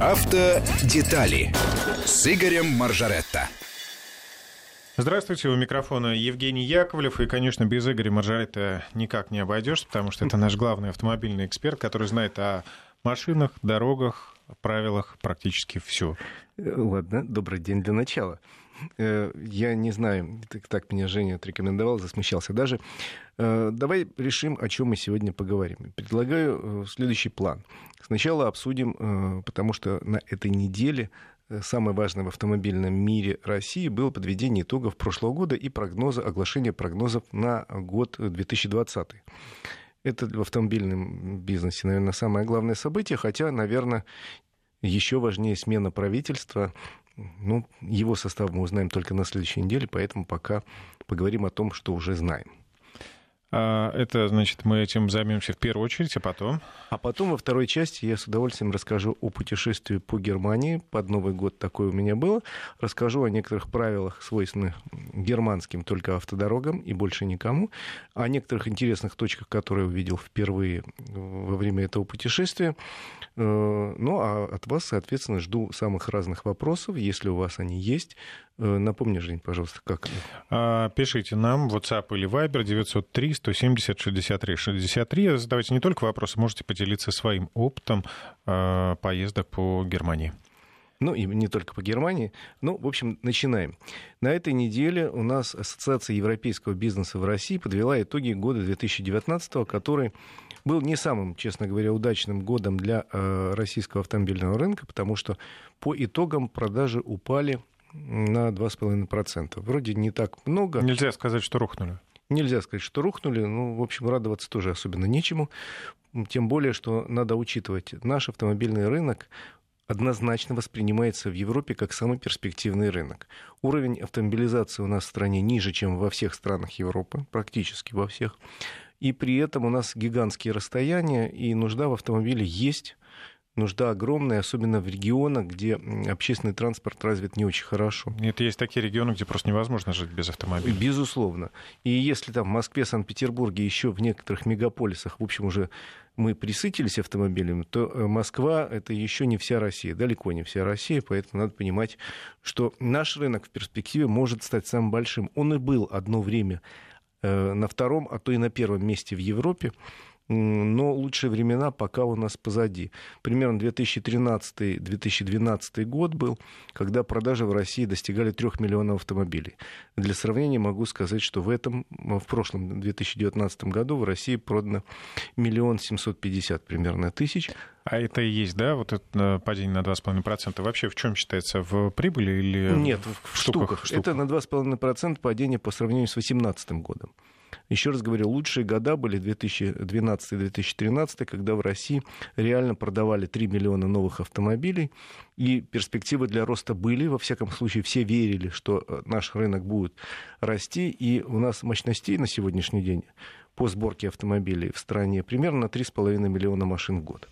Автодетали с Игорем Маржаретто. Здравствуйте, у микрофона Евгений Яковлев. И, конечно, без Игоря Маржаретта никак не обойдешься, потому что это наш главный автомобильный эксперт, который знает о машинах, дорогах, правилах практически все. Ладно, добрый день для начала. Э, я не знаю, так меня Женя отрекомендовал, засмущался даже. Э, давай решим, о чем мы сегодня поговорим. Предлагаю э, следующий план. Сначала обсудим, потому что на этой неделе самое важное в автомобильном мире России было подведение итогов прошлого года и прогноза, оглашение прогнозов на год 2020. Это в автомобильном бизнесе, наверное, самое главное событие, хотя, наверное, еще важнее смена правительства. Ну, его состав мы узнаем только на следующей неделе, поэтому пока поговорим о том, что уже знаем. А, это, значит, мы этим займемся в первую очередь, а потом? А потом во второй части я с удовольствием расскажу о путешествии по Германии. Под Новый год такое у меня было. Расскажу о некоторых правилах, свойственных германским только автодорогам и больше никому. О некоторых интересных точках, которые увидел впервые во время этого путешествия. Э, ну, а от вас, соответственно, жду самых разных вопросов, если у вас они есть. Э, напомни, Жень, пожалуйста, как а, Пишите нам WhatsApp или Viber 903 170 63 63. Задавайте не только вопросы, можете поделиться своим опытом а, поездок по Германии. Ну, и не только по Германии. Ну, в общем, начинаем. На этой неделе у нас Ассоциация европейского бизнеса в России подвела итоги года 2019, который был не самым, честно говоря, удачным годом для э, российского автомобильного рынка, потому что по итогам продажи упали на 2,5%. Вроде не так много. Нельзя сказать, что рухнули. Нельзя сказать, что рухнули. Ну, в общем, радоваться тоже особенно нечему. Тем более, что надо учитывать, наш автомобильный рынок однозначно воспринимается в Европе как самый перспективный рынок. Уровень автомобилизации у нас в стране ниже, чем во всех странах Европы, практически во всех. И при этом у нас гигантские расстояния, и нужда в автомобиле есть нужда огромная, особенно в регионах, где общественный транспорт развит не очень хорошо. Нет, есть такие регионы, где просто невозможно жить без автомобиля. Безусловно. И если там в Москве, Санкт-Петербурге, еще в некоторых мегаполисах, в общем, уже мы присытились автомобилями, то э, Москва — это еще не вся Россия, далеко не вся Россия, поэтому надо понимать, что наш рынок в перспективе может стать самым большим. Он и был одно время э, на втором, а то и на первом месте в Европе но лучшие времена пока у нас позади. Примерно 2013-2012 год был, когда продажи в России достигали 3 миллионов автомобилей. Для сравнения могу сказать, что в этом, в прошлом 2019 году в России продано миллион семьсот пятьдесят примерно тысяч. А это и есть, да, вот это э, падение на 2,5%? Вообще в чем считается? В прибыли или Нет, в, в штуках? штуках? Это на 2,5% падение по сравнению с 2018 годом. Еще раз говорю, лучшие года были 2012-2013, когда в России реально продавали 3 миллиона новых автомобилей, и перспективы для роста были. Во всяком случае, все верили, что э, наш рынок будет расти, и у нас мощностей на сегодняшний день по сборке автомобилей в стране примерно на 3,5 миллиона машин в год.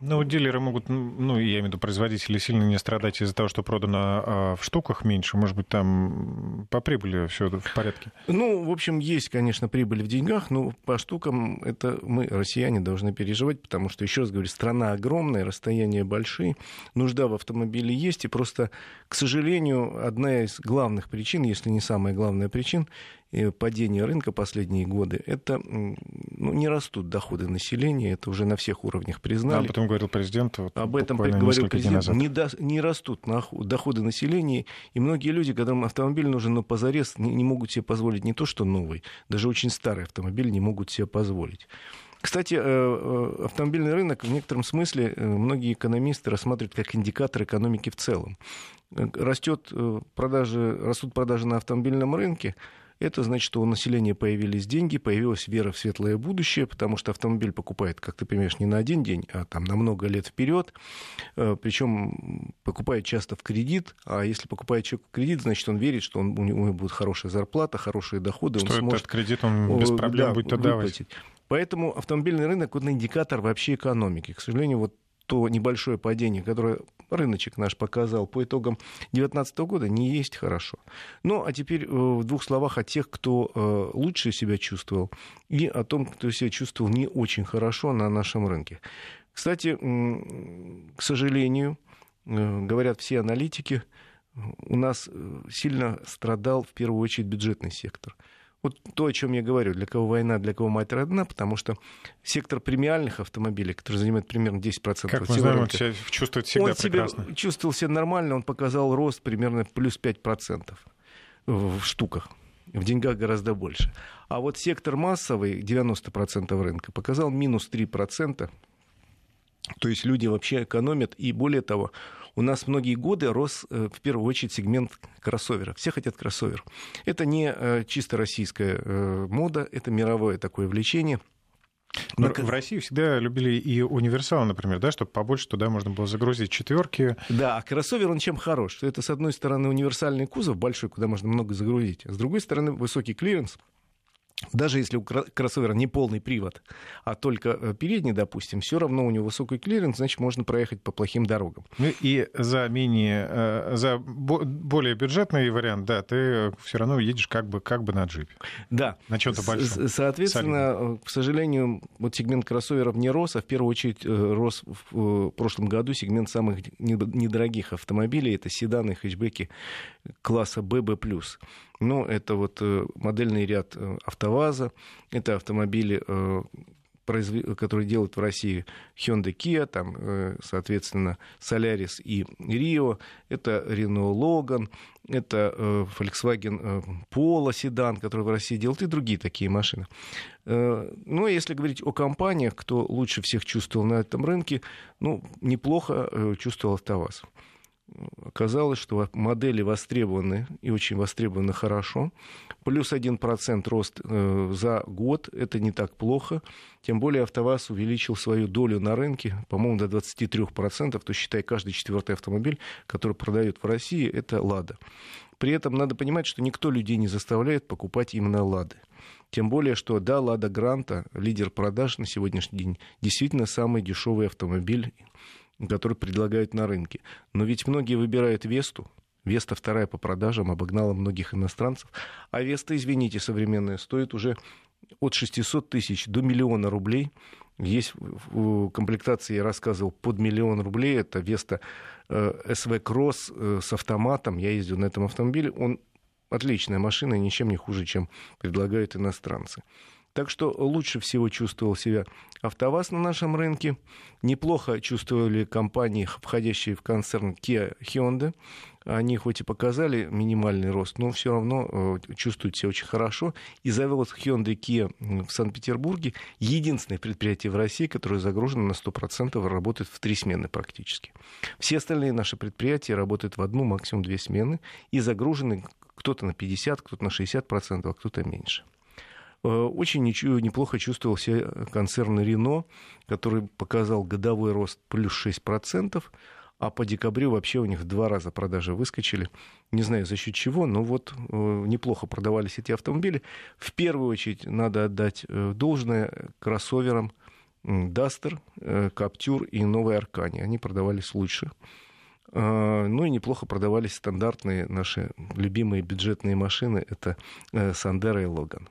Ну, дилеры могут, ну, я имею в виду производители, сильно не страдать из-за того, что продано а в штуках меньше. Может быть, там по прибыли все в порядке? Ну, в общем, есть, конечно, прибыль в деньгах, но по штукам это мы, россияне, должны переживать, потому что, еще раз говорю, страна огромная, расстояния большие, нужда в автомобиле есть, и просто, к сожалению, одна из главных причин, если не самая главная причина, падения рынка последние годы, это ну, не растут доходы населения, это уже на всех уровнях признали. Об этом говорил президент. Вот Об этом говорил президент. Не, до, не растут доходы населения, и многие люди, которым автомобиль нужен на позарез, не, не могут себе позволить не то, что новый, даже очень старый автомобиль не могут себе позволить. Кстати, э, э, автомобильный рынок в некотором смысле э, многие экономисты рассматривают как индикатор экономики в целом. Растет продажи, растут продажи на автомобильном рынке, это значит, что у населения появились деньги, появилась вера в светлое будущее, потому что автомобиль покупает, как ты понимаешь, не на один день, а там на много лет вперед. Э, Причем покупает часто в кредит, а если покупает человек в кредит, значит, он верит, что он, у него будет хорошая зарплата, хорошие доходы. Что он сможет, этот кредит он без проблем да, будет отдавать. Поэтому автомобильный рынок вот индикатор вообще экономики. К сожалению, вот то небольшое падение, которое рыночек наш показал по итогам 2019 года, не есть хорошо. Ну, а теперь э, в двух словах о тех, кто э, лучше себя чувствовал, и о том, кто себя чувствовал не очень хорошо на нашем рынке. Кстати, к сожалению, говорят все аналитики, у нас сильно страдал в первую очередь бюджетный сектор. Вот то, о чем я говорю, для кого война, для кого мать родна, потому что сектор премиальных автомобилей, который занимает примерно 10% как мы знаем, он себя чувствует всегда он прекрасно. себя чувствовал себя нормально, он показал рост примерно плюс 5% в штуках. В деньгах гораздо больше. А вот сектор массовый, 90% рынка, показал минус 3%. То есть люди вообще экономят. И более того, у нас многие годы рос э, в первую очередь сегмент кроссоверов. Все хотят кроссовер. Это не э, чисто российская э, мода, это мировое такое влечение. Но в России всегда любили и универсал, например, да, чтобы побольше туда можно было загрузить четверки. Да, а кроссовер он чем хорош? Что это, с одной стороны, универсальный кузов большой, куда можно много загрузить, а с другой стороны, высокий клиренс, даже если у кроссовера не полный привод, а только э, передний, допустим, все равно у него высокий клиренс, значит, можно проехать по плохим дорогам. Ну и за менее, э, за более бюджетный вариант, да, ты все равно едешь как бы, как бы на джипе. Да. На чем-то большом. Соответственно, Солидно. к сожалению, вот сегмент кроссоверов не рос, а в первую очередь э, рос в прошлом году сегмент самых недорогих автомобилей. Это седаны, хэтчбеки класса B, B+. Ну, это вот э, модельный ряд э, АвтоВАЗа, это автомобили э, которые делают в России Hyundai Kia, там, соответственно, Solaris и Rio, это Renault Logan, это Volkswagen Polo седан, который в России делают, и другие такие машины. Ну, если говорить о компаниях, кто лучше всех чувствовал на этом рынке, ну, неплохо чувствовал АвтоВАЗ оказалось, что модели востребованы и очень востребованы хорошо. Плюс 1% рост э, за год, это не так плохо. Тем более АвтоВАЗ увеличил свою долю на рынке, по-моему, до 23%, то считай, каждый четвертый автомобиль, который продают в России, это «Лада». При этом надо понимать, что никто людей не заставляет покупать именно «Лады». Тем более, что да, «Лада Гранта», лидер продаж на сегодняшний день, действительно самый дешевый автомобиль который предлагают на рынке. Но ведь многие выбирают Весту. Веста вторая по продажам, обогнала многих иностранцев. А Веста, извините, современная, стоит уже от 600 тысяч до миллиона рублей. Есть в комплектации, я рассказывал, под миллион рублей. Это Веста СВ э, Кросс э, с автоматом. Я ездил на этом автомобиле. Он отличная машина ничем не хуже, чем предлагают иностранцы. Так что лучше всего чувствовал себя АвтоВАЗ на нашем рынке. Неплохо чувствовали компании, входящие в концерн Kia Hyundai. Они хоть и показали минимальный рост, но все равно э, чувствуют себя очень хорошо. И завод Hyundai Kia в Санкт-Петербурге единственное предприятие в России, которое загружено на 100% работает в три смены практически. Все остальные наши предприятия работают в одну, максимум две смены и загружены кто-то на 50, кто-то на 60%, а кто-то меньше. Э, очень неплохо чувствовал себя концерн Рено, который показал годовой рост плюс 6%, а по декабрю вообще у них в два раза продажи выскочили. Не знаю за счет чего, но вот э, неплохо продавались эти автомобили. В первую очередь надо отдать э, должное кроссоверам Дастер, Каптюр и Новой Аркане. Они продавались лучше. Ну и неплохо продавались стандартные наши любимые бюджетные машины. Это Сандера и Логан.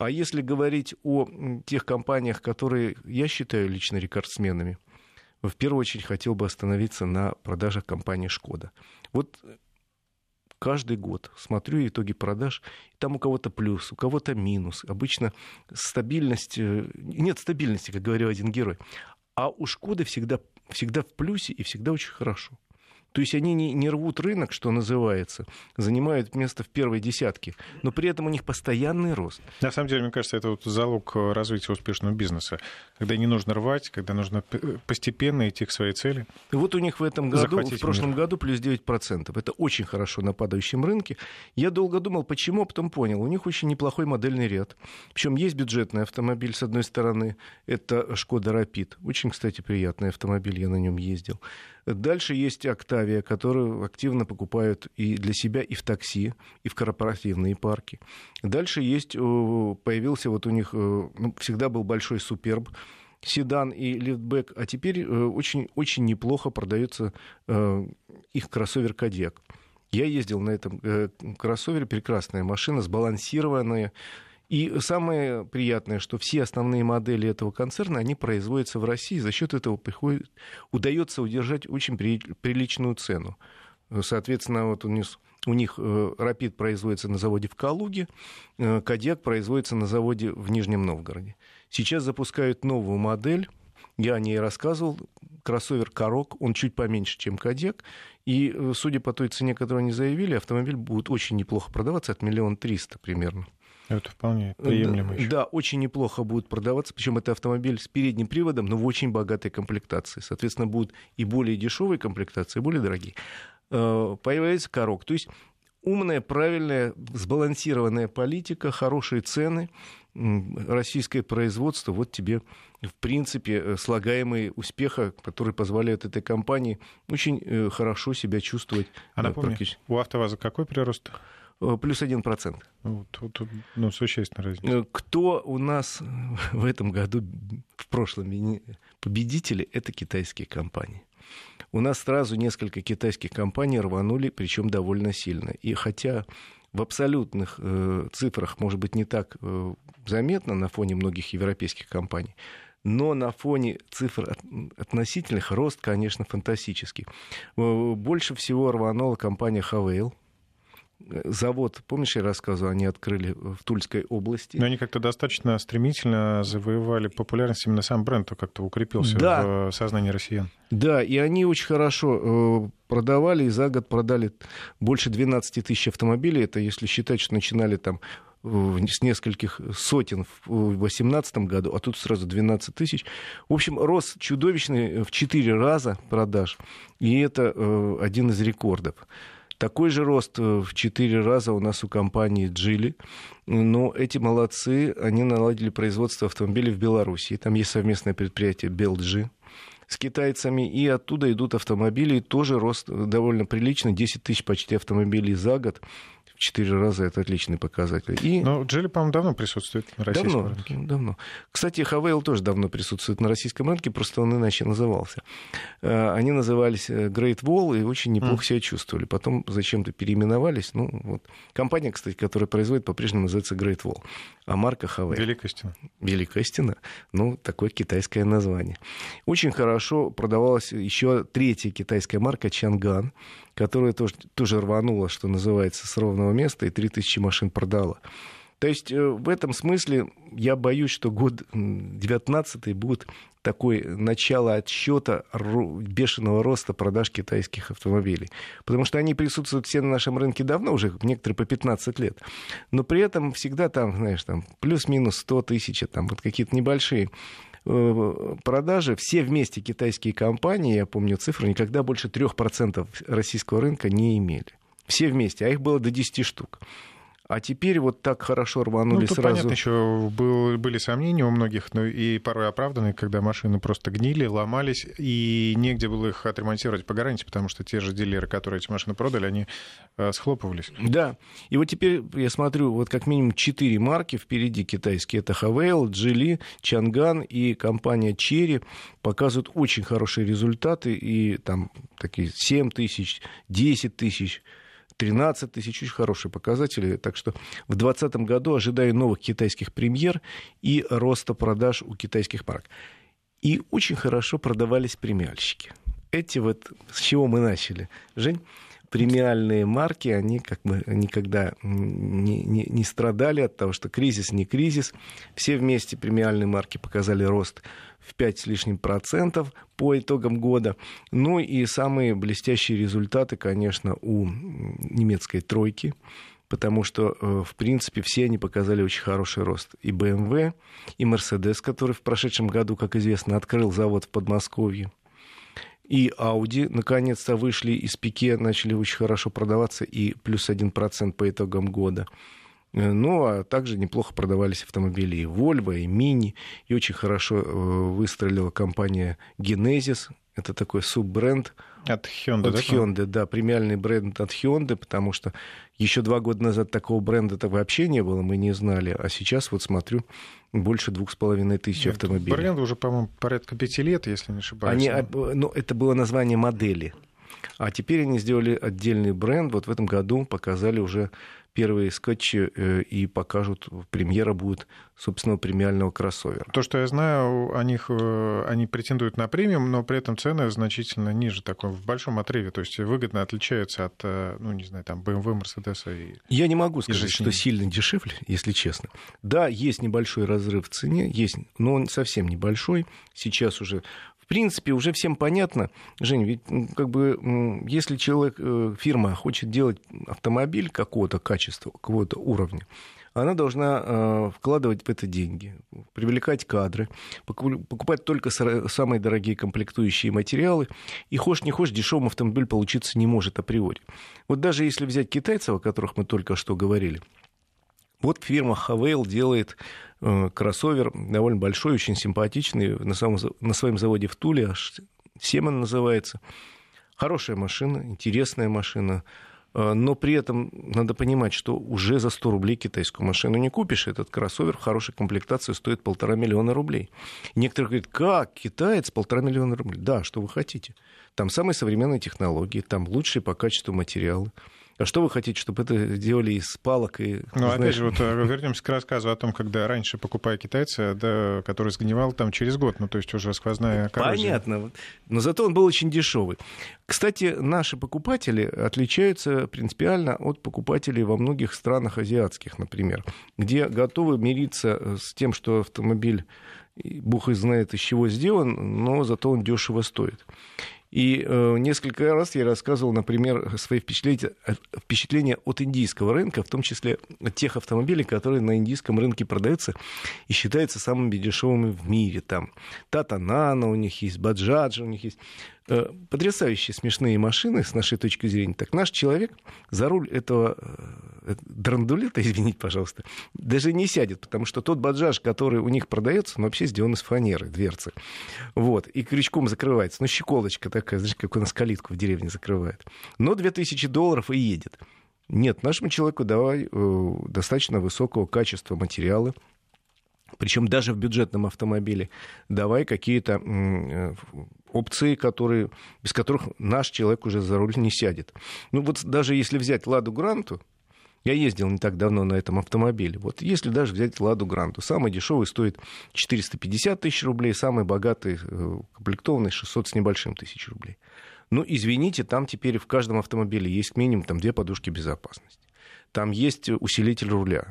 А если говорить о тех компаниях, которые я считаю лично рекордсменами, в первую очередь хотел бы остановиться на продажах компании «Шкода». Вот каждый год смотрю итоги продаж, там у кого-то плюс, у кого-то минус. Обычно стабильность, э, нет стабильности, как говорил один герой, а у «Шкоды» всегда, всегда в плюсе и всегда очень хорошо. То есть они не, не рвут рынок, что называется, занимают место в первой десятке, но при этом у них постоянный рост. На самом деле, мне кажется, это вот залог развития успешного бизнеса. Когда не нужно рвать, когда нужно постепенно идти к своей цели. И вот у них в этом году, в прошлом мир. году плюс 9%. Это очень хорошо на падающем рынке. Я долго думал, почему, а потом понял. У них очень неплохой модельный ряд. Причем есть бюджетный автомобиль, с одной стороны, это Шкода Рапид. Очень, кстати, приятный автомобиль, я на нем ездил. Дальше есть Октавия, которую активно покупают и для себя, и в такси, и в корпоративные парки. Дальше есть, появился вот у них, ну, всегда был большой Суперб, седан и лифтбэк, а теперь очень, очень неплохо продается э, их кроссовер Кадьяк. Я ездил на этом э, кроссовере, прекрасная машина, сбалансированная, И самое приятное, что все основные модели этого концерна, они производятся в России. За счет этого приходит, удается удержать очень приличную цену. Соответственно, вот у них, у них Рапид производится на заводе в Калуге, Кадьяк производится на заводе в Нижнем Новгороде. Сейчас запускают новую модель, я о ней рассказывал, кроссовер Корок, он чуть поменьше, чем Кадек, и, э, судя по той цене, которую они заявили, автомобиль будет очень неплохо продаваться, от миллиона триста примерно. Это вполне приемлемо да, Да, очень неплохо будет продаваться. Причем это автомобиль с передним приводом, но в очень богатой комплектации. Соответственно, будут и более дешевые комплектации, и более дорогие. Э, появляется корок. То есть умная, правильная, сбалансированная политика, хорошие цены, российское производство, вот тебе, в принципе, э, слагаемые успеха, которые позволяют этой компании очень э, хорошо себя чувствовать. А напомню, у АвтоВАЗа какой прирост? Э, плюс один процент. Ну, тут, тут, ну, существенная разница. Кто у нас в этом году, в прошлом, победители, это китайские компании. У нас сразу несколько китайских компаний рванули, причем довольно сильно. И хотя в абсолютных э, цифрах, может быть, не так э, заметно на фоне многих европейских компаний, но на фоне цифр относительных рост, конечно, фантастический. Э, больше всего рванула компания Хавейл, завод, помнишь, я рассказывал, они открыли в Тульской области. Но они как-то достаточно стремительно завоевали популярность, именно сам бренд как-то укрепился да. в сознании россиян. Да, и они очень хорошо э, продавали, и за год продали больше 12 тысяч автомобилей. Это если считать, что начинали там с нескольких сотен в 2018 году, а тут сразу 12 тысяч. В общем, рост чудовищный в 4 раза продаж, и это э, один из рекордов. Такой же рост э, в 4 раза у нас у компании Джили. Но эти молодцы, они наладили производство автомобилей в Беларуси. Там есть совместное предприятие Белджи с китайцами, и оттуда идут автомобили, тоже рост довольно прилично, 10 тысяч почти автомобилей за год четыре раза это отличный показатель. И... Но Джили, по-моему, давно присутствует на российском давно, рынке. Давно. Кстати, Хавейл тоже давно присутствует на российском рынке, просто он иначе назывался. Э, они назывались э, Great Wall и очень неплохо mm. себя чувствовали. Потом зачем-то переименовались. Ну, вот. Компания, кстати, которая производит, по-прежнему называется Great Wall, а марка Хавейл. Великая стена. Великая стена. Ну, такое китайское название. Очень хорошо продавалась еще третья китайская марка Чанган которая тоже, тоже рванула, что называется, с ровного места, и 3000 машин продала. То есть э, в этом смысле я боюсь, что год 19 будет такое начало отсчета бешеного роста продаж китайских автомобилей. Потому что они присутствуют все на нашем рынке давно, уже некоторые по 15 лет. Но при этом всегда там, знаешь, там плюс-минус 100 тысяч, там вот какие-то небольшие продажи, все вместе китайские компании, я помню цифру, никогда больше 3% российского рынка не имели. Все вместе, а их было до 10 штук. А теперь вот так хорошо рванули ну, тут сразу. понятно, еще был, были сомнения у многих, но и порой оправданные, когда машины просто гнили, ломались, и негде было их отремонтировать по гарантии, потому что те же дилеры, которые эти машины продали, они э, схлопывались. Да. И вот теперь я смотрю, вот как минимум четыре марки впереди китайские. Это Хавейл, Джили, Чанган и компания Черри показывают очень хорошие результаты, и там такие 7 тысяч, 10 тысяч 13 тысяч, очень хорошие показатели. Так что в 2020 году ожидаю новых китайских премьер и роста продаж у китайских марок. И очень хорошо продавались премиальщики. Эти вот, с чего мы начали. Жень, премиальные марки, они как бы никогда не, не, не страдали от того, что кризис не кризис. Все вместе премиальные марки показали рост в 5 с лишним процентов по итогам года. Ну и самые блестящие результаты, конечно, у немецкой тройки, потому что, э, в принципе, все они показали очень хороший рост. И BMW, и Mercedes, который в прошедшем году, как известно, открыл завод в Подмосковье, и Audi наконец-то вышли из пике, начали очень хорошо продаваться, и плюс 1% по итогам года. Э, ну, а также неплохо продавались автомобили и Volvo, и Mini, и очень хорошо э, выстрелила компания Genesis, это такой суббренд от Hyundai, от да? Hyundai, да, премиальный бренд от Hyundai, потому что еще два года назад такого бренда-то вообще не было, мы не знали, а сейчас вот смотрю, больше двух с половиной тысяч автомобилей. Бренду уже, по-моему, порядка пяти лет, если не ошибаюсь. Они, ну, это было название модели. А теперь они сделали отдельный бренд. Вот в этом году показали уже первые скетчи э, и покажут, премьера будет собственного премиального кроссовера. То, что я знаю, о них, э, они претендуют на премиум, но при этом цены значительно ниже, такой в большом отрыве, то есть выгодно отличаются от, э, ну, не знаю, там, BMW, Mercedes и... Я не могу сказать, что сильно дешевле, если честно. Да, есть небольшой разрыв в цене, есть, но он совсем небольшой. Сейчас уже принципе, уже всем понятно, Жень, ведь как бы если человек, э, фирма хочет делать автомобиль какого-то качества, какого-то уровня, она должна э, вкладывать в это деньги, привлекать кадры, покупать только самые дорогие комплектующие материалы, и хошь не хошь, дешевым автомобиль получиться не может априори. Вот даже если взять китайцев, о которых мы только что говорили, вот фирма Хавейл делает э, кроссовер довольно большой, очень симпатичный, на, самом, на своем заводе в Туле, аж Семен называется. Хорошая машина, интересная машина, э, но при этом надо понимать, что уже за 100 рублей китайскую машину не купишь. Этот кроссовер в хорошей комплектации стоит полтора миллиона рублей. Некоторые говорят, как китаец полтора миллиона рублей? Да, что вы хотите. Там самые современные технологии, там лучшие по качеству материалы. А что вы хотите, чтобы это делали из палок и... Ну, знаешь... опять же, вот э, вернемся к рассказу о том, когда раньше, покупая китайца, да, который сгнивал там через год, ну, то есть уже сквозная коррозия. Понятно, но зато он был очень дешевый. Кстати, наши покупатели отличаются принципиально от покупателей во многих странах азиатских, например, где готовы мириться с тем, что автомобиль Бог и знает, из чего сделан, но зато он дешево стоит. И э, несколько раз я рассказывал, например, свои впечатления, э, впечатления от индийского рынка, в том числе от тех автомобилей, которые на индийском рынке продаются и считаются самыми дешевыми в мире. Там Тата Нано у них есть, Баджаджа у них есть. Э, потрясающие смешные машины с нашей точки зрения. Так наш человек за руль этого э, драндулета, извините, пожалуйста, даже не сядет, потому что тот баджаж, который у них продается, он вообще сделан из фанеры, дверцы. Вот, и крючком закрывается. Ну, щеколочка такая, знаешь, как у нас калитку в деревне закрывает. Но 2000 долларов и едет. Нет, нашему человеку давай э, достаточно высокого качества материалы, причем даже в бюджетном автомобиле, давай какие-то э, опции, которые, без которых наш человек уже за руль не сядет. Ну вот даже если взять «Ладу Гранту», я ездил не так давно на этом автомобиле. Вот если даже взять «Ладу Гранту», самый дешевый стоит 450 тысяч рублей, самый богатый, э, комплектованный 600 с небольшим тысяч рублей. Ну, извините, там теперь в каждом автомобиле есть минимум там, две подушки безопасности. Там есть усилитель руля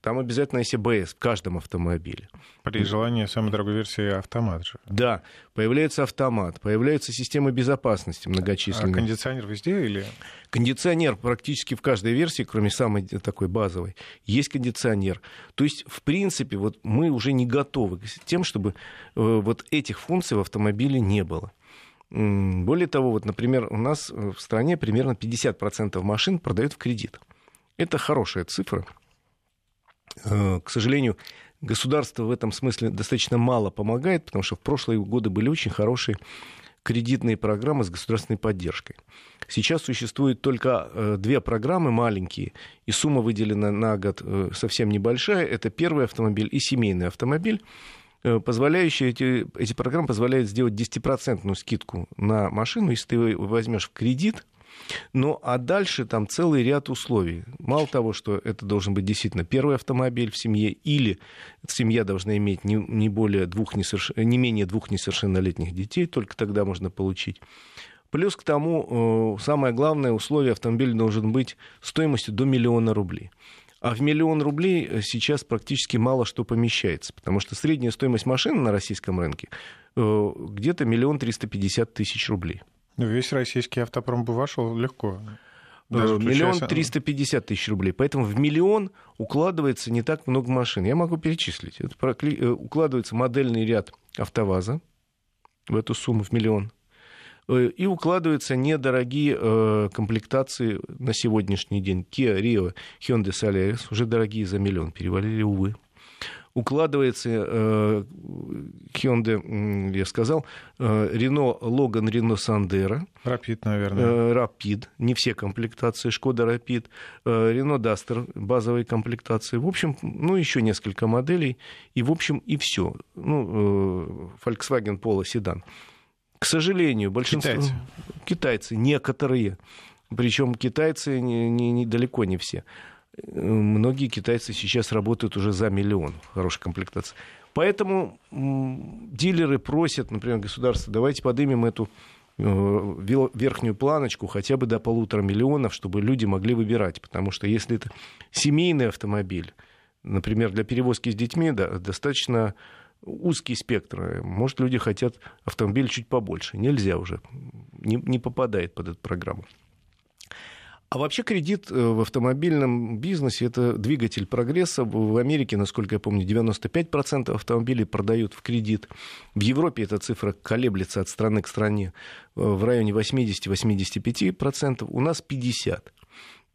там обязательно есть АБС в каждом автомобиле. При желании самой дорогой версии автомат же. Да, появляется автомат, появляются системы безопасности многочисленные. А кондиционер везде или? Кондиционер практически в каждой версии, кроме самой такой базовой, есть кондиционер. То есть, в принципе, вот мы уже не готовы к тем, чтобы э, вот этих функций в автомобиле не было. Более того, вот, например, у нас в стране примерно 50% машин продают в кредит. Это хорошая цифра. Э, к сожалению, государство в этом смысле достаточно мало помогает, потому что в прошлые годы были очень хорошие кредитные программы с государственной поддержкой. Сейчас существует только э, две программы маленькие, и сумма выделена на год э, совсем небольшая. Это первый автомобиль и семейный автомобиль позволяющие эти, эти программы позволяют сделать 10% скидку на машину, если ты возьмешь в кредит – ну, а дальше там целый ряд условий. Мало того, что это должен быть действительно первый автомобиль в семье, или семья должна иметь не, не, более двух несоверш... не менее двух несовершеннолетних детей, только тогда можно получить. Плюс к тому, э, самое главное условие, автомобиль должен быть стоимостью до миллиона рублей. А в миллион рублей э, сейчас практически мало что помещается, потому что средняя стоимость машины на российском рынке э, где-то миллион триста пятьдесят тысяч рублей. Ну, весь российский автопром бы вошел легко. Даже миллион триста пятьдесят тысяч рублей. Поэтому в миллион укладывается не так много машин. Я могу перечислить. Это прокли... Э, укладывается модельный ряд АвтоВАЗа в эту сумму в миллион. Э, и укладываются недорогие э, комплектации на сегодняшний день. Kia Rio, Hyundai Solaris уже дорогие за миллион перевалили, увы укладывается э, Hyundai, я сказал, э, Renault Logan, Renault Sandero. Rapid, наверное. Э, Rapid, не все комплектации, Шкода Rapid, Renault Duster, базовые комплектации. В общем, ну, еще несколько моделей, и, в общем, и все. Ну, Volkswagen Polo седан. К сожалению, большинство... Китайцы. китайцы, некоторые. Причем китайцы не, не, не, далеко не все. Многие китайцы сейчас работают уже за миллион хорошей комплектации. Поэтому дилеры просят, например, государство, давайте поднимем эту э, верхнюю планочку хотя бы до полутора миллионов, чтобы люди могли выбирать. Потому что если это семейный автомобиль, например, для перевозки с детьми, да, достаточно узкий спектр. Может, люди хотят автомобиль чуть побольше. Нельзя уже, не, не попадает под эту программу. А вообще кредит э, в автомобильном бизнесе – это двигатель прогресса. В Америке, насколько я помню, 95% автомобилей продают в кредит. В Европе эта цифра колеблется от страны к стране э, в районе 80-85%. У нас 50%.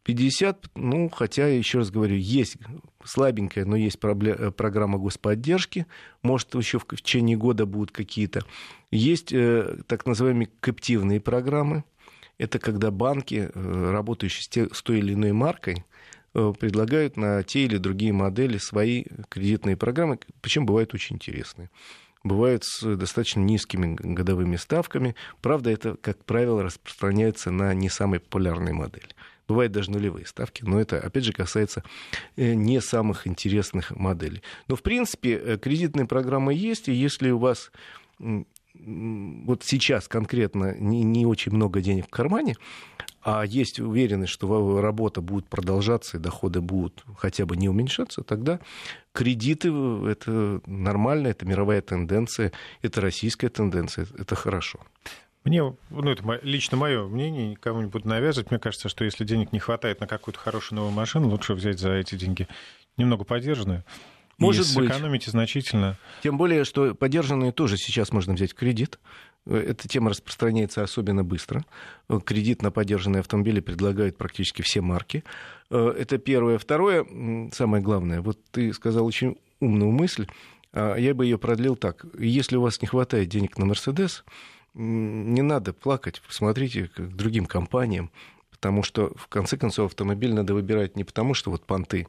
50, ну, хотя, еще раз говорю, есть слабенькая, но есть проблема, программа господдержки, может, еще в течение года будут какие-то. Есть э, так называемые каптивные программы, это когда банки, э, работающие с той или иной маркой, э, предлагают на те или другие модели свои кредитные программы, причем бывают очень интересные. Бывают с достаточно низкими годовыми ставками. Правда, это, как правило, распространяется на не самые популярные модели. Бывают даже нулевые ставки, но это, опять же, касается э, не самых интересных моделей. Но, в принципе, кредитные программы есть, и если у вас вот сейчас конкретно не, не очень много денег в кармане, а есть уверенность, что работа будет продолжаться и доходы будут хотя бы не уменьшаться, тогда кредиты — это нормально, это мировая тенденция, это российская тенденция, это хорошо. Мне, ну, это лично мое мнение, никому не буду навязывать. Мне кажется, что если денег не хватает на какую-то хорошую новую машину, лучше взять за эти деньги немного подержанную может и быть. сэкономите значительно. Тем более, что подержанные тоже сейчас можно взять кредит. Эта тема распространяется особенно быстро. Кредит на подержанные автомобили предлагают практически все марки. Это первое. Второе, самое главное, вот ты сказал очень умную мысль, а я бы ее продлил так. Если у вас не хватает денег на Мерседес, не надо плакать, посмотрите к другим компаниям, потому что, в конце концов, автомобиль надо выбирать не потому, что вот понты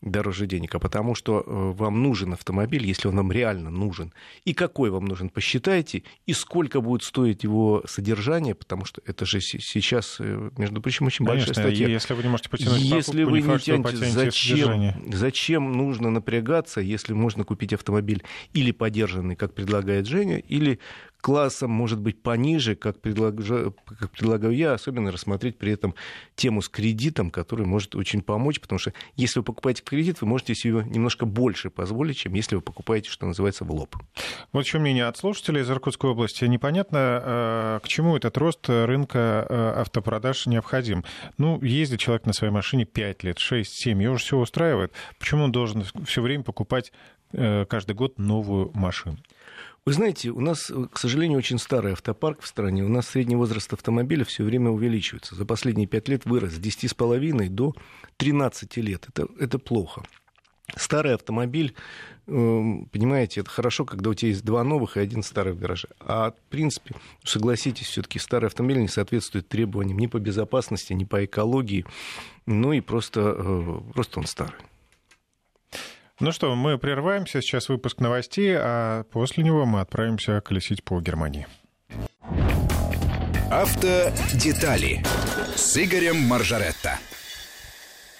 дороже денег, а потому что э, вам нужен автомобиль, если он вам реально нужен. И какой вам нужен, посчитайте, и сколько будет стоить его содержание, потому что это же сейчас, э, между прочим, очень Конечно, большая статья. Если вы не можете потянуть Если покупку, вы не, не тянете, зачем, зачем нужно напрягаться, если можно купить автомобиль или подержанный, как предлагает Женя, или классом, может быть, пониже, как предлагаю, как предлагаю я, особенно рассмотреть при этом тему с кредитом, который может очень помочь, потому что если вы покупаете кредит, вы можете себе немножко больше позволить, чем если вы покупаете, что называется, в лоб. Вот еще мнение от слушателей из Иркутской области. Непонятно, э, к чему этот рост рынка э, автопродаж необходим. Ну, ездит человек на своей машине 5 лет, 6, 7, его уже все устраивает. Почему он должен все время покупать э, каждый год новую машину? Вы знаете, у нас, к сожалению, очень старый автопарк в стране. У нас средний возраст автомобиля все время увеличивается. За последние пять лет вырос с 10,5 до 13 лет. Это, это плохо. Старый автомобиль, эм, понимаете, это хорошо, когда у тебя есть два новых и один старый в гараже. А, в принципе, согласитесь, все-таки старый автомобиль не соответствует требованиям ни по безопасности, ни по экологии, ну и просто, э, просто он старый. Ну что, мы прерываемся. Сейчас выпуск новостей, а после него мы отправимся колесить по Германии. Автодетали с Игорем Маржаретто.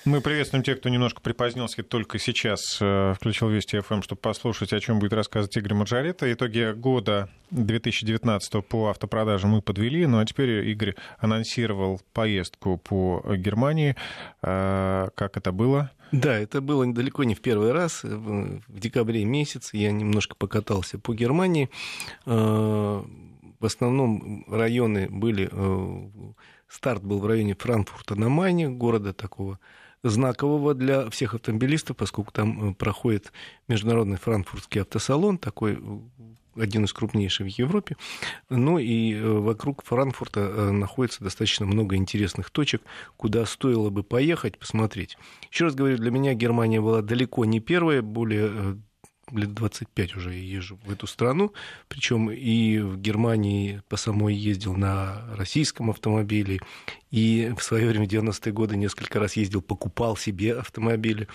Мы приветствуем тех, кто немножко припозднился, только сейчас э, включил Вести ФМ, чтобы послушать, о чем будет рассказывать Игорь Маджарета. Итоги года 2019 по автопродажам мы подвели, ну а теперь Игорь анонсировал поездку по Германии. Э, как это было? Да, это было далеко не в первый раз. В декабре месяце я немножко покатался по Германии. Э, в основном районы были... Старт был в районе Франкфурта на Майне, города такого знакового для всех автомобилистов, поскольку там э, проходит международный франкфуртский автосалон, такой э, один из крупнейших в Европе. Ну и э, вокруг Франкфурта находится достаточно много интересных точек, куда стоило бы поехать, посмотреть. Еще раз говорю, для меня Германия была далеко не первая, более лет 25 уже езжу в эту страну, причем и в Германии по самой ездил на российском автомобиле, и в свое время, в 90-е годы, несколько раз ездил, покупал себе автомобили.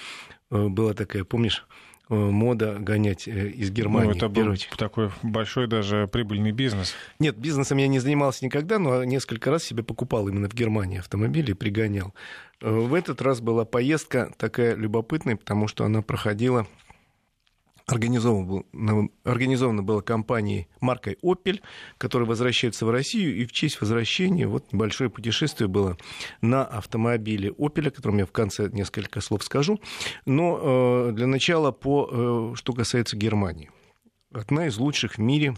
Э, была такая, помнишь, э, мода гонять э, из Германии. Ну, это был такой большой даже прибыльный бизнес. Нет, бизнесом я не занимался никогда, но несколько раз себе покупал именно в Германии автомобили и пригонял. В этот раз была поездка такая любопытная, потому что она проходила организована, организована была компанией маркой Opel, которая возвращается в Россию, и в честь возвращения вот небольшое путешествие было на автомобиле Opel, о котором я в конце несколько слов скажу. Но э, для начала по, э, что касается Германии. Одна из лучших в мире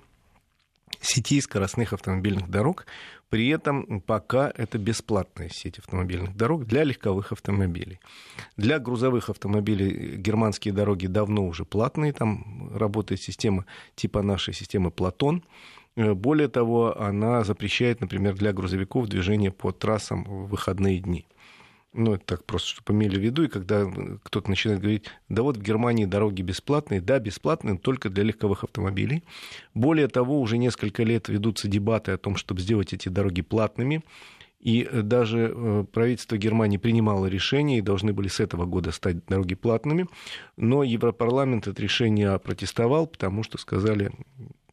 сетей скоростных автомобильных дорог. При этом пока это бесплатная сеть автомобильных дорог для легковых автомобилей. Для грузовых автомобилей германские дороги давно уже платные. Там работает система типа нашей системы «Платон». Более того, она запрещает, например, для грузовиков движение по трассам в выходные дни. Ну, это так просто, чтобы имели в виду. И когда кто-то начинает говорить, да вот в Германии дороги бесплатные, да, бесплатные, только для легковых автомобилей. Более того, уже несколько лет ведутся дебаты о том, чтобы сделать эти дороги платными. И даже э, правительство Германии принимало решение, и должны были с этого года стать дороги платными. Но Европарламент это решение опротестовал, потому что сказали,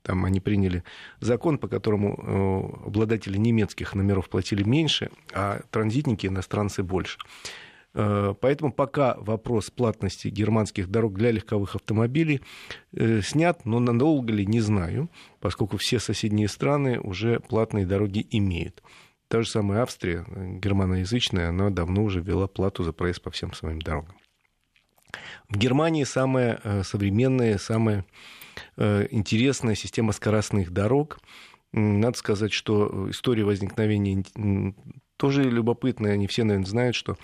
там они приняли закон, по которому э, обладатели немецких номеров платили меньше, а транзитники иностранцы больше. Э, поэтому пока вопрос платности германских дорог для легковых автомобилей э, снят, но надолго ли, не знаю, поскольку все соседние страны уже платные дороги имеют. Та же самая Австрия, германоязычная, она давно уже ввела плату за проезд по всем своим дорогам. В Германии самая современная, самая Э, интересная система скоростных дорог. Надо сказать, что история возникновения тоже любопытная. Они все, наверное, знают, что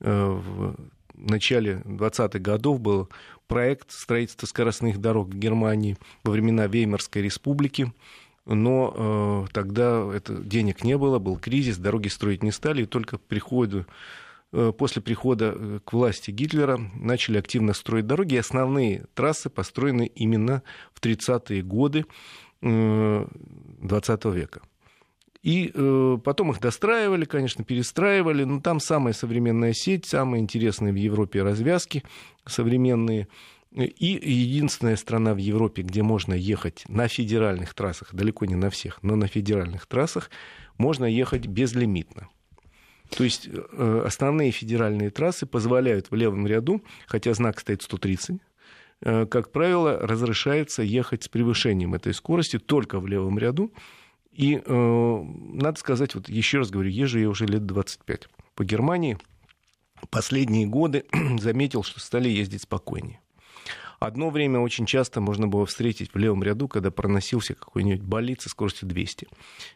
э, в начале 20-х годов был проект строительства скоростных дорог в Германии во времена Веймарской республики. Но э, тогда это, денег не было, был кризис, дороги строить не стали, и только к приходу Э, после прихода э, к власти Гитлера начали активно строить дороги. И основные трассы построены именно в 30-е годы 20 э, века. И э, потом их достраивали, конечно, перестраивали. Но там самая современная сеть, самые интересные в Европе развязки современные. И единственная страна в Европе, где можно ехать на федеральных трассах, далеко не на всех, но на федеральных трассах, можно ехать безлимитно. То есть э, основные федеральные трассы позволяют в левом ряду, хотя знак стоит 130, э, как правило, разрешается ехать с превышением этой скорости только в левом ряду. И э, надо сказать, вот еще раз говорю, езжу я уже лет 25 по Германии. Последние годы заметил, что стали ездить спокойнее. Одно время очень часто можно было встретить в левом ряду, когда проносился какой-нибудь болид со скоростью 200.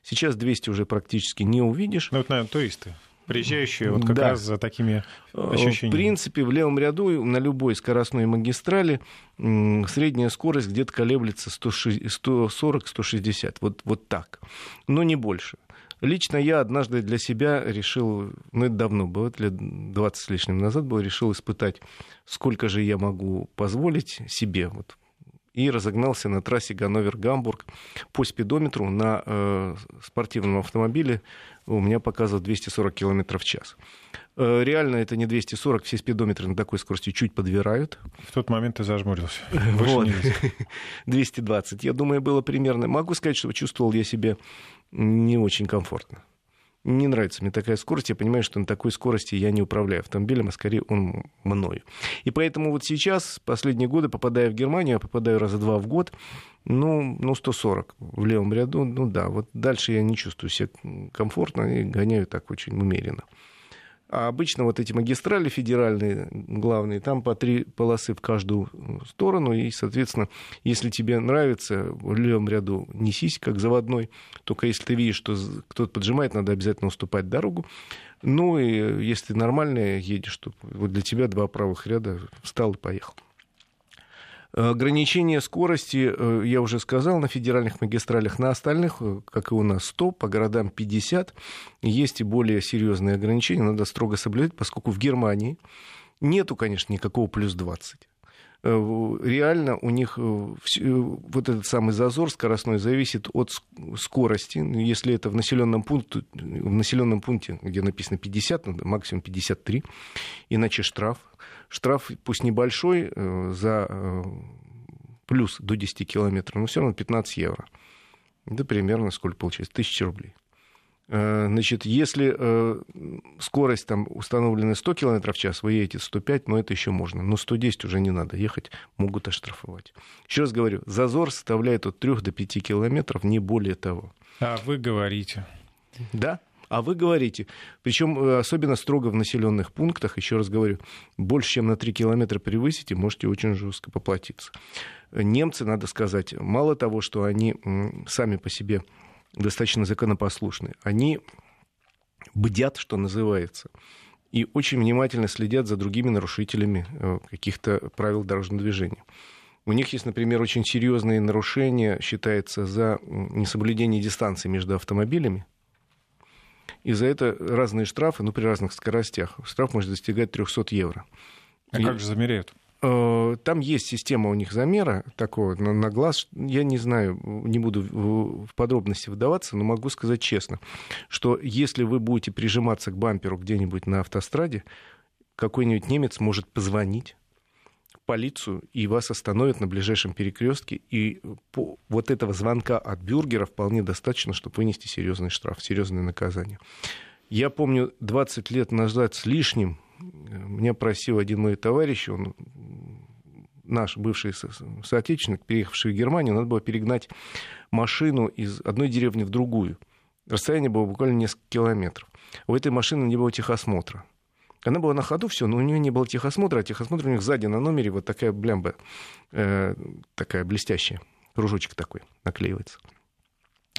Сейчас 200 уже практически не увидишь. Ну, это, наверное, туристы приезжающие вот как да. раз за такими э, ощущениями. В принципе, в левом ряду на любой скоростной магистрали средняя скорость где-то колеблется 140-160, вот, вот так, но не больше. Лично я однажды для себя решил, ну это давно было, лет 20 с лишним назад было, решил испытать, сколько же я могу позволить себе вот, и разогнался на трассе Ганновер-Гамбург по спидометру на э, спортивном автомобиле. У меня показывал 240 км в час. Э, реально это не 240, все спидометры на такой скорости чуть подвирают. В тот момент ты зажмурился. Вот. 220, я думаю, было примерно. Могу сказать, что чувствовал я себя не очень комфортно не нравится мне такая скорость. Я понимаю, что на такой скорости я не управляю автомобилем, а скорее он мною. И поэтому вот сейчас, последние годы, попадая в Германию, я попадаю раза два в год, ну, ну 140 в левом ряду, ну да, вот дальше я не чувствую себя комфортно и гоняю так очень умеренно. А обычно вот эти магистрали федеральные, главные, там по три полосы в каждую сторону. И, соответственно, если тебе нравится в левом ряду несись, как заводной, только если ты видишь, что кто-то поджимает, надо обязательно уступать дорогу. Ну и если ты нормально едешь, то вот для тебя два правых ряда встал и поехал. Ограничение скорости, э, я уже сказал, на федеральных магистралях, на остальных, э, как и у нас, 100, по городам 50. Есть и более серьезные ограничения, надо строго соблюдать, поскольку в Германии нету, конечно, никакого плюс 20. реально у них вот этот самый зазор скоростной зависит от скорости. Если это в населенном пункте, в населенном пункте, где написано 50, ну, максимум 53, иначе штраф. Штраф пусть небольшой за плюс до 10 километров, но все равно 15 евро. Это примерно сколько получается? Тысяча рублей. Э, значит, если э, скорость там установлена 100 км в час, вы едете 105, но это еще можно. Но 110 уже не надо ехать, могут оштрафовать. Еще раз говорю, зазор составляет от 3 до 5 километров, не более того. А вы говорите. Да, а вы говорите, причем э, особенно строго в населенных пунктах, еще раз говорю, больше, чем на 3 километра превысите, можете очень жестко поплатиться. Немцы, надо сказать, мало того, что они сами по себе достаточно законопослушны, они бдят, что называется, и очень внимательно следят за другими нарушителями э, каких-то правил дорожного движения. У них есть, например, очень серьезные нарушения, считается, за несоблюдение дистанции между автомобилями. И за это разные штрафы, ну, при разных скоростях. Штраф может достигать 300 евро. А и... как же замеряют? Э, там есть система у них замера такого на, на глаз. Я не знаю, не буду в подробности вдаваться, но могу сказать честно, что если вы будете прижиматься к бамперу где-нибудь на автостраде, какой-нибудь немец может позвонить в полицию, и вас остановят на ближайшем перекрестке. И по вот этого звонка от бюргера вполне достаточно, чтобы вынести серьезный штраф, серьезное наказание. Я помню, 20 лет назад с лишним меня просил один мой товарищ, он наш бывший соотечественник, переехавший в Германию, надо было перегнать машину из одной деревни в другую. Расстояние было буквально несколько километров. У этой машины не было техосмотра. Она была на ходу, все, но у нее не было техосмотра, а техосмотр у них сзади на номере вот такая блямба, э, такая блестящая, кружочек такой наклеивается.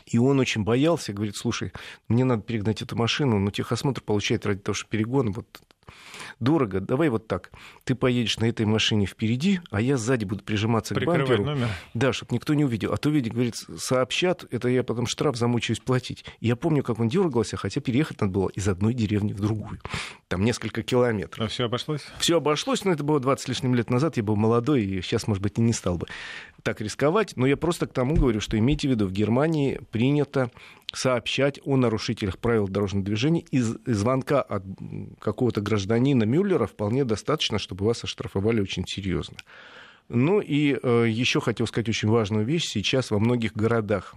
И он очень боялся, говорит, слушай, мне надо перегнать эту машину, но техосмотр получает ради того, что перегон, вот дорого, давай вот так. Ты поедешь на этой машине впереди, а я сзади буду прижиматься Прикрывать к бамперу. номер. Да, чтобы никто не увидел. А то, видит, говорит, сообщат, это я потом штраф замучаюсь платить. И я помню, как он дергался, хотя переехать надо было из одной деревни в другую. Там несколько километров. А все обошлось? Все обошлось, но это было 20 с лишним лет назад, я был молодой, и сейчас, может быть, и не стал бы так рисковать. Но я просто к тому говорю, что имейте в виду, в Германии принято сообщать о нарушителях правил дорожного движения. Из звонка от какого-то гражданина Мюллера вполне достаточно, чтобы вас оштрафовали очень серьезно. Ну и э, еще хотел сказать очень важную вещь. Сейчас во многих городах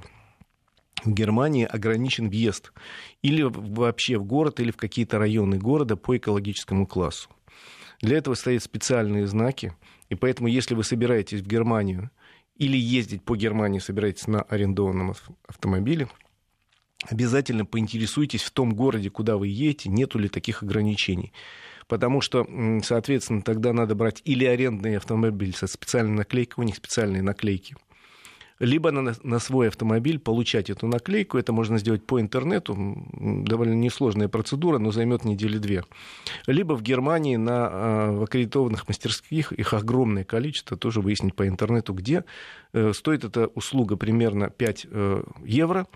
в Германии ограничен въезд или вообще в город, или в какие-то районы города по экологическому классу. Для этого стоят специальные знаки, и поэтому, если вы собираетесь в Германию или ездить по Германии, собираетесь на арендованном автомобиле, обязательно поинтересуйтесь в том городе, куда вы едете, нету ли таких ограничений. Потому что, соответственно, тогда надо брать или арендный автомобиль со специальной наклейкой, у них специальные наклейки, либо на, на свой автомобиль получать эту наклейку. Это можно сделать по интернету. Довольно несложная процедура, но займет недели две. Либо в Германии на а, аккредитованных мастерских, их огромное количество, тоже выяснить по интернету, где. Э, стоит эта услуга примерно 5 э, евро.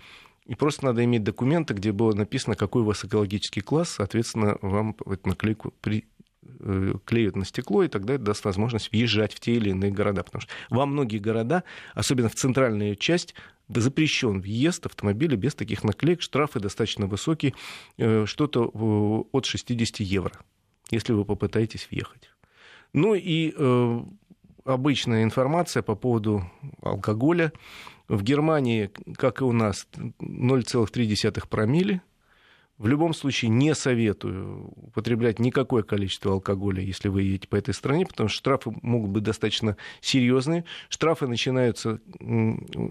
И просто надо иметь документы, где было написано, какой у вас экологический класс, соответственно, вам эту наклейку при, э, клеют на стекло, и тогда это даст возможность въезжать в те или иные города. Потому что во многие города, особенно в центральную часть, запрещен въезд автомобиля без таких наклеек. Штрафы достаточно высокие, э, что-то от 60 евро, если вы попытаетесь въехать. Ну и э, обычная информация по поводу алкоголя. В Германии, как и у нас, 0,3 промили. В любом случае не советую употреблять никакое количество алкоголя, если вы едете по этой стране, потому что штрафы могут быть достаточно серьезные. Штрафы начинаются,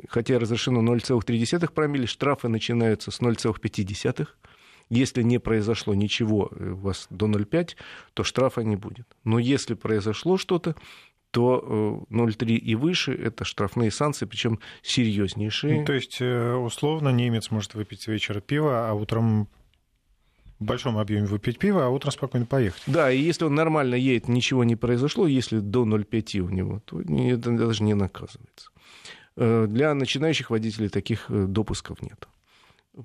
хотя разрешено 0,3 промили, штрафы начинаются с 0,5. Если не произошло ничего э, у вас до 0,5, то штрафа не будет. Но если произошло что-то, то 0,3 э, и выше это штрафные санкции, причем серьезнейшие. Ну, то есть, э, условно, немец может выпить с вечера пиво, а утром в большом объеме выпить пиво, а утром спокойно поехать. Да, и если он нормально едет, ничего не произошло, если до 0,5 у него, то это даже не наказывается. Э, для начинающих водителей таких допусков нет.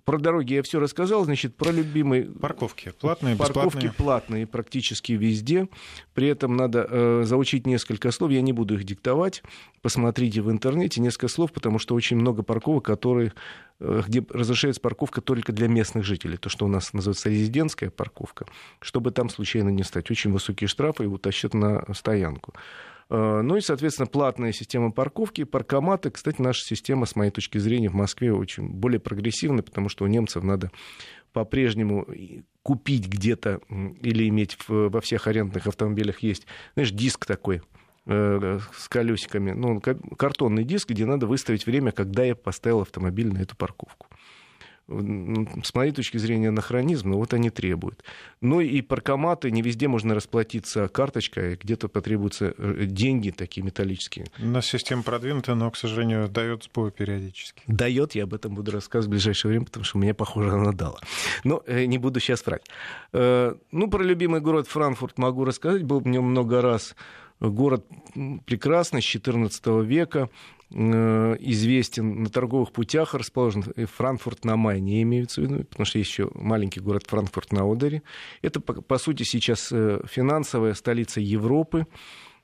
Про дороги я все рассказал, значит, про любимые... Парковки платные, Парковки бесплатные. платные практически везде. При этом надо э, заучить несколько слов, я не буду их диктовать. Посмотрите в интернете несколько слов, потому что очень много парковок, которые, э, где разрешается парковка только для местных жителей. То, что у нас называется резидентская парковка. Чтобы там случайно не стать. Очень высокие штрафы и утащат на стоянку. Э, ну и, соответственно, платная система парковки, паркоматы. Кстати, наша система, с моей точки зрения, в Москве очень более прогрессивная, потому что у немцев надо по-прежнему купить где-то или иметь во всех арендных автомобилях есть, знаешь, диск такой, э, с колесиками, ну, картонный диск, где надо выставить время, когда я поставил автомобиль на эту парковку с моей точки зрения, анахронизм, но вот они требуют. Ну и паркоматы, не везде можно расплатиться карточкой, где-то потребуются э, деньги такие металлические. У нас система продвинутая, но, к сожалению, дает сбой периодически. Дает, я об этом буду рассказывать в ближайшее время, потому что мне, похоже, она дала. Но э, не буду сейчас врать. Э, ну, про любимый город Франкфурт могу рассказать, был в нем много раз. Город прекрасный, с XIV века. Э, известен на торговых путях, расположен Франкфурт на Майне, имеется в виду, потому что есть еще маленький город Франкфурт на Одере. Это, по, по сути, сейчас э, финансовая столица Европы.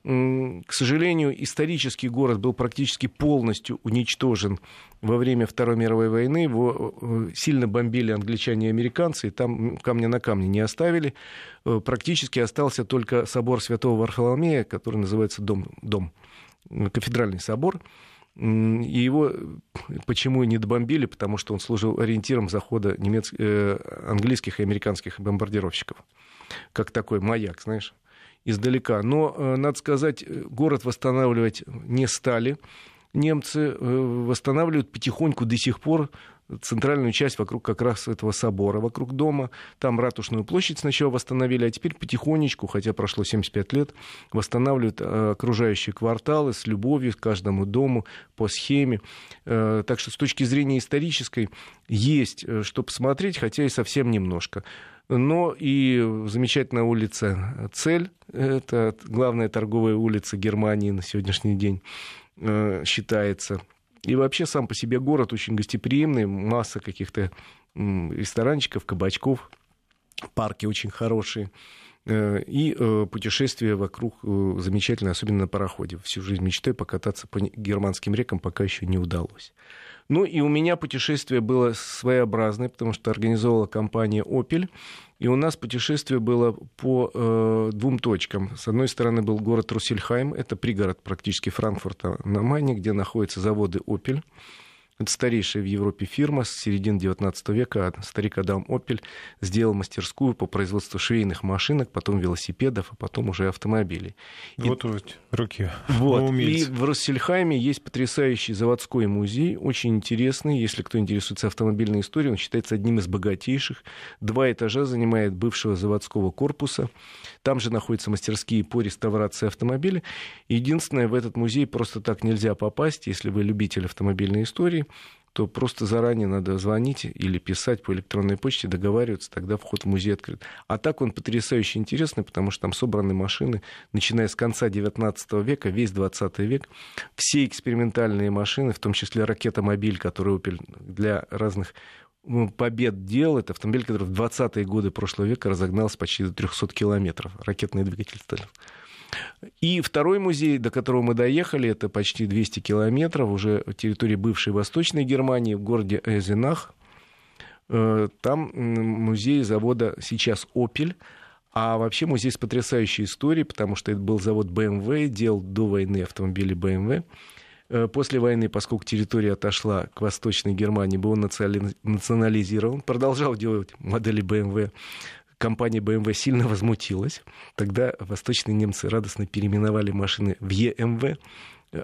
К сожалению, исторический город был практически полностью уничтожен во время Второй мировой войны. Его э, сильно бомбили англичане и американцы, и там камня на камне не оставили. Практически остался только собор Святого Варфоломея, который называется Дом, дом кафедральный собор. И его почему не добомбили? Потому что он служил ориентиром захода немец... э, английских и американских бомбардировщиков. Как такой маяк, знаешь, издалека. Но, э, надо сказать, город восстанавливать не стали. Немцы э, восстанавливают потихоньку до сих пор центральную часть вокруг как раз этого собора, вокруг дома. Там ратушную площадь сначала восстановили, а теперь потихонечку, хотя прошло 75 лет, восстанавливают э, окружающие кварталы с любовью к каждому дому по схеме. Э, так что с точки зрения исторической есть э, что посмотреть, хотя и совсем немножко. Но и замечательная улица Цель, это главная торговая улица Германии на сегодняшний день считается и вообще сам по себе город очень гостеприимный, масса каких-то ресторанчиков, кабачков, парки очень хорошие. Э, и э, путешествие вокруг э, замечательное, особенно на пароходе. Всю жизнь мечтой покататься по германским рекам пока еще не удалось. Ну и у меня путешествие было своеобразное, потому что организовала компания «Опель». И у нас путешествие было по э, двум точкам. С одной стороны был город Руссельхайм, это пригород практически Франкфурта на Майне, где находятся заводы «Опель». Это старейшая в Европе фирма с середины 19 века. Старик Адам Опель сделал мастерскую по производству швейных машинок, потом велосипедов, а потом уже автомобилей. Вот и, вот руки. Вот. И в Россельхайме есть потрясающий заводской музей, очень интересный. Если кто интересуется автомобильной историей, он считается одним из богатейших. Два этажа занимает бывшего заводского корпуса. Там же находятся мастерские по реставрации автомобиля. Единственное, в этот музей просто так нельзя попасть, если вы любитель автомобильной истории то просто заранее надо звонить или писать по электронной почте, договариваться, тогда вход в музей открыт. А так он потрясающе интересный, потому что там собраны машины, начиная с конца 19 века, весь 20 век. Все экспериментальные машины, в том числе ракета-мобиль, который Opel для разных ну, побед делал. Это автомобиль, который в 20-е годы прошлого века разогнался почти до 300 километров. Ракетный двигатель стали. И второй музей, до которого мы доехали, это почти 200 километров, уже территории бывшей Восточной Германии, в городе Эзенах. Э, там музей завода сейчас «Опель», а вообще музей с потрясающей историей, потому что это был завод BMW, делал до войны автомобили BMW. Э, после войны, поскольку территория отошла к Восточной Германии, был национализирован, продолжал делать модели BMW компания BMW сильно возмутилась. Тогда восточные немцы радостно переименовали машины в EMV.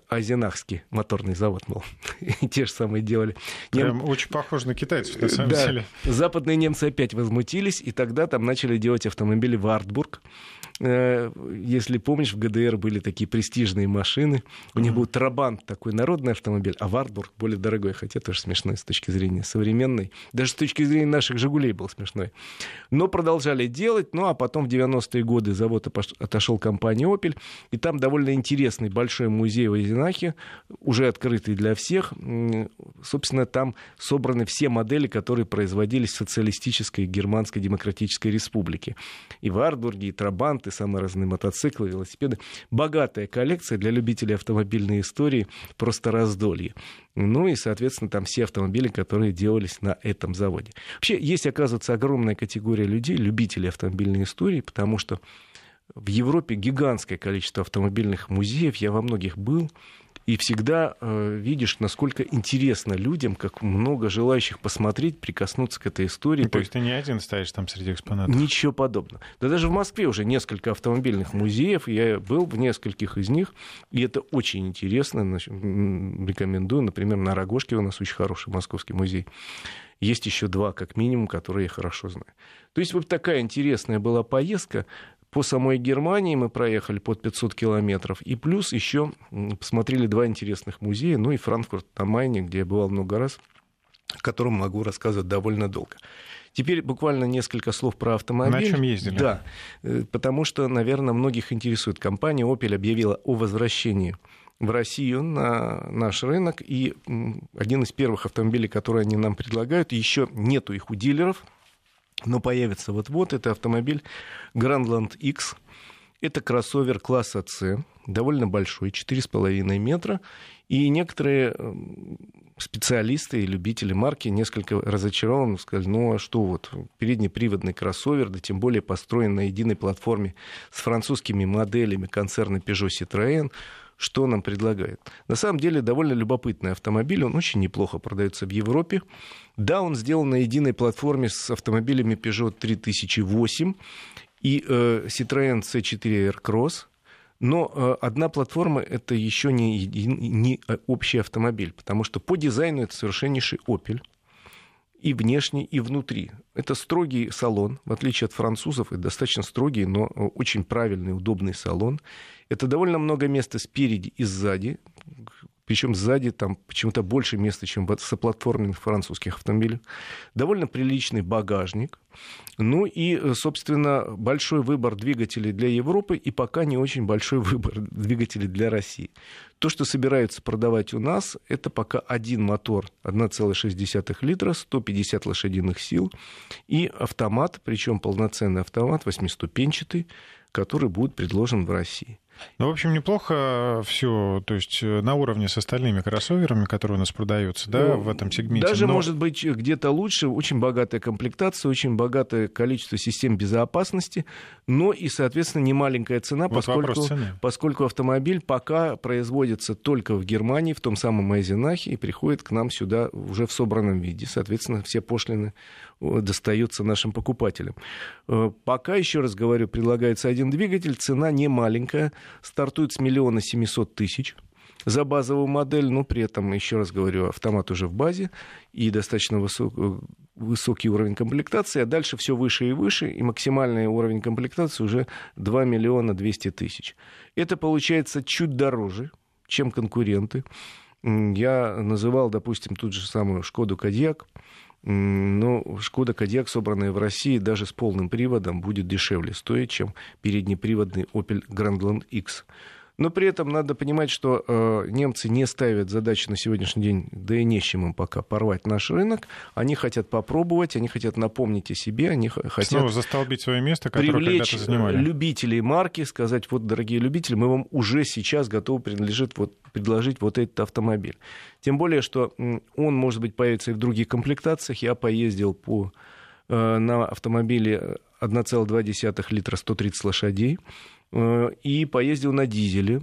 Азенахский моторный завод, мол, те же самые делали. Прям Нем... очень похоже на китайцев, на самом да. деле. Западные немцы опять возмутились, и тогда там начали делать автомобили Вартбург. Э, если помнишь, в ГДР были такие престижные машины. У них был Трабант, такой народный автомобиль, а Вартбург более дорогой, хотя тоже смешной с точки зрения современной. Даже с точки зрения наших «Жигулей» был смешной. Но продолжали делать, ну а потом в 90-е годы завод отошел компания «Опель», и там довольно интересный большой музей в Зинахе, уже открытый для всех. Собственно, там собраны все модели, которые производились в социалистической Германской Демократической Республике. И Варбурги, и Трабанты, самые разные мотоциклы, велосипеды. Богатая коллекция для любителей автомобильной истории, просто раздолье. Ну и, соответственно, там все автомобили, которые делались на этом заводе. Вообще, есть, оказывается, огромная категория людей, любителей автомобильной истории, потому что в Европе гигантское количество автомобильных музеев, я во многих был, и всегда э, видишь, насколько интересно людям, как много желающих посмотреть, прикоснуться к этой истории. Ну, то есть ты не один стоишь там среди экспонатов? Ничего подобного. Да даже в Москве уже несколько автомобильных музеев, я был в нескольких из них, и это очень интересно. Значит, рекомендую. Например, на Рогожке у нас очень хороший московский музей. Есть еще два, как минимум, которые я хорошо знаю. То есть вот такая интересная была поездка. По самой Германии мы проехали под 500 километров. И плюс еще посмотрели два интересных музея. Ну и Франкфурт на Майне, где я бывал много раз, о котором могу рассказывать довольно долго. Теперь буквально несколько слов про автомобиль. На чем ездили? Да, э, потому что, наверное, многих интересует. Компания Opel объявила о возвращении в Россию на наш рынок. И один из первых автомобилей, которые они нам предлагают, еще нету их у дилеров, но появится вот-вот. Это автомобиль Grandland X. Это кроссовер класса C, довольно большой, 4,5 метра. И некоторые специалисты и любители марки несколько разочарованы, сказали, ну а что вот, переднеприводный кроссовер, да тем более построен на единой платформе с французскими моделями концерна Peugeot Citroën, что нам предлагает. На самом деле довольно любопытный автомобиль, он очень неплохо продается в Европе. Да, он сделан на единой платформе с автомобилями Peugeot 3008 и э, Citroën C4 Aircross, но э, одна платформа это еще не, не общий автомобиль, потому что по дизайну это совершеннейший Opel и внешне, и внутри. Это строгий салон, в отличие от французов, это достаточно строгий, но э, очень правильный, удобный салон. Это довольно много места спереди и сзади. Причем сзади там почему-то больше места, чем в соплатформенных французских автомобилях. Довольно приличный багажник. Ну и, э, собственно, большой выбор двигателей для Европы и пока не очень большой выбор двигателей для России. То, что собираются продавать у нас, это пока один мотор 1,6 литра, 150 лошадиных сил и автомат, причем полноценный автомат, восьмиступенчатый, который будет предложен в России. Ну, в общем, неплохо все, то есть э, на уровне с остальными кроссоверами, которые у нас продаются, да, ну, в этом сегменте. Даже, но... может быть, где-то лучше, очень богатая комплектация, очень богатое количество систем безопасности, но и, соответственно, немаленькая цена, вот поскольку, поскольку автомобиль пока производится только в Германии, в том самом Айзенахе, и приходит к нам сюда уже в собранном виде. Соответственно, все пошлины достаются нашим покупателям. Э, пока, еще раз говорю, предлагается один двигатель, цена не маленькая, стартует с миллиона семисот тысяч за базовую модель, но при этом, еще раз говорю, автомат уже в базе и достаточно высок, высокий уровень комплектации, а дальше все выше и выше, и максимальный уровень комплектации уже 2 миллиона 200 тысяч. Это получается чуть дороже, чем конкуренты. Я называл, допустим, ту же самую Шкоду Кодиак, но Шкода Кодиак, собранная в России, даже с полным приводом, будет дешевле стоить, чем переднеприводный Opel Grandland X. Но при этом надо понимать, что э, немцы не ставят задачи на сегодняшний день, да и не с чем им пока порвать наш рынок. Они хотят попробовать, они хотят напомнить о себе, они хотят... Снова застолбить свое место, которое привлечь занимали. любителей марки, сказать, вот, дорогие любители, мы вам уже сейчас готовы принадлежит, вот, предложить вот этот автомобиль. Тем более, что он, может быть, появится и в других комплектациях. Я поездил по, э, на автомобиле 1,2 литра 130 лошадей. Э, и поездил на дизеле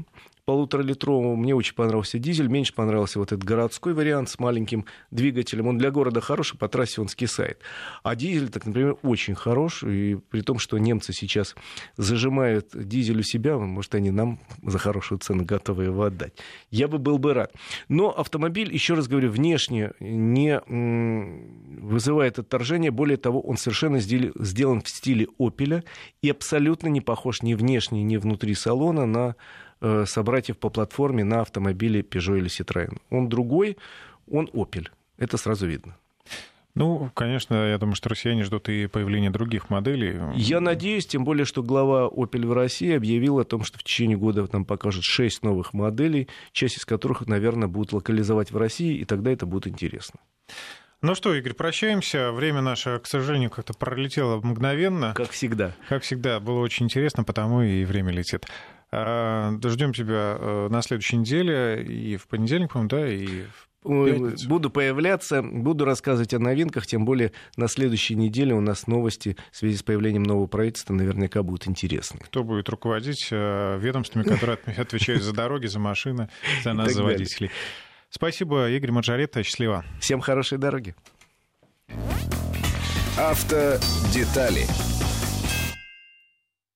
полуторалитровому. Мне очень понравился дизель, меньше понравился вот этот городской вариант с маленьким двигателем. Он для города хороший, по трассе он скисает. А дизель, так, например, очень хорош, и при том, что немцы сейчас зажимают дизель у себя, может, они нам за хорошую цену готовы его отдать. Я бы был бы рад. Но автомобиль, еще раз говорю, внешне не вызывает отторжения. Более того, он совершенно сделан в стиле Опеля и абсолютно не похож ни внешне, ни внутри салона на собратьев по платформе на автомобиле Peugeot или Citroën. Он другой, он Opel. Это сразу видно. Ну, конечно, я думаю, что россияне ждут и появления других моделей. Я надеюсь, тем более, что глава Opel в России объявил о том, что в течение года нам покажут шесть новых моделей, часть из которых, наверное, будут локализовать в России, и тогда это будет интересно. Ну что, Игорь, прощаемся. Время наше, к сожалению, как-то пролетело мгновенно. Как всегда. Как всегда. Было очень интересно, потому и время летит. А, Ждем тебя э, на следующей неделе и в понедельник, по-моему, да, и в Буду появляться, буду рассказывать о новинках, тем более на следующей неделе у нас новости в связи с появлением нового правительства наверняка будут интересны. Кто будет руководить э, ведомствами, которые отвечают за дороги, за машины, за нас, за водителей. Спасибо, Игорь Маджаретта. Счастливо. Всем хорошей дороги. Автодетали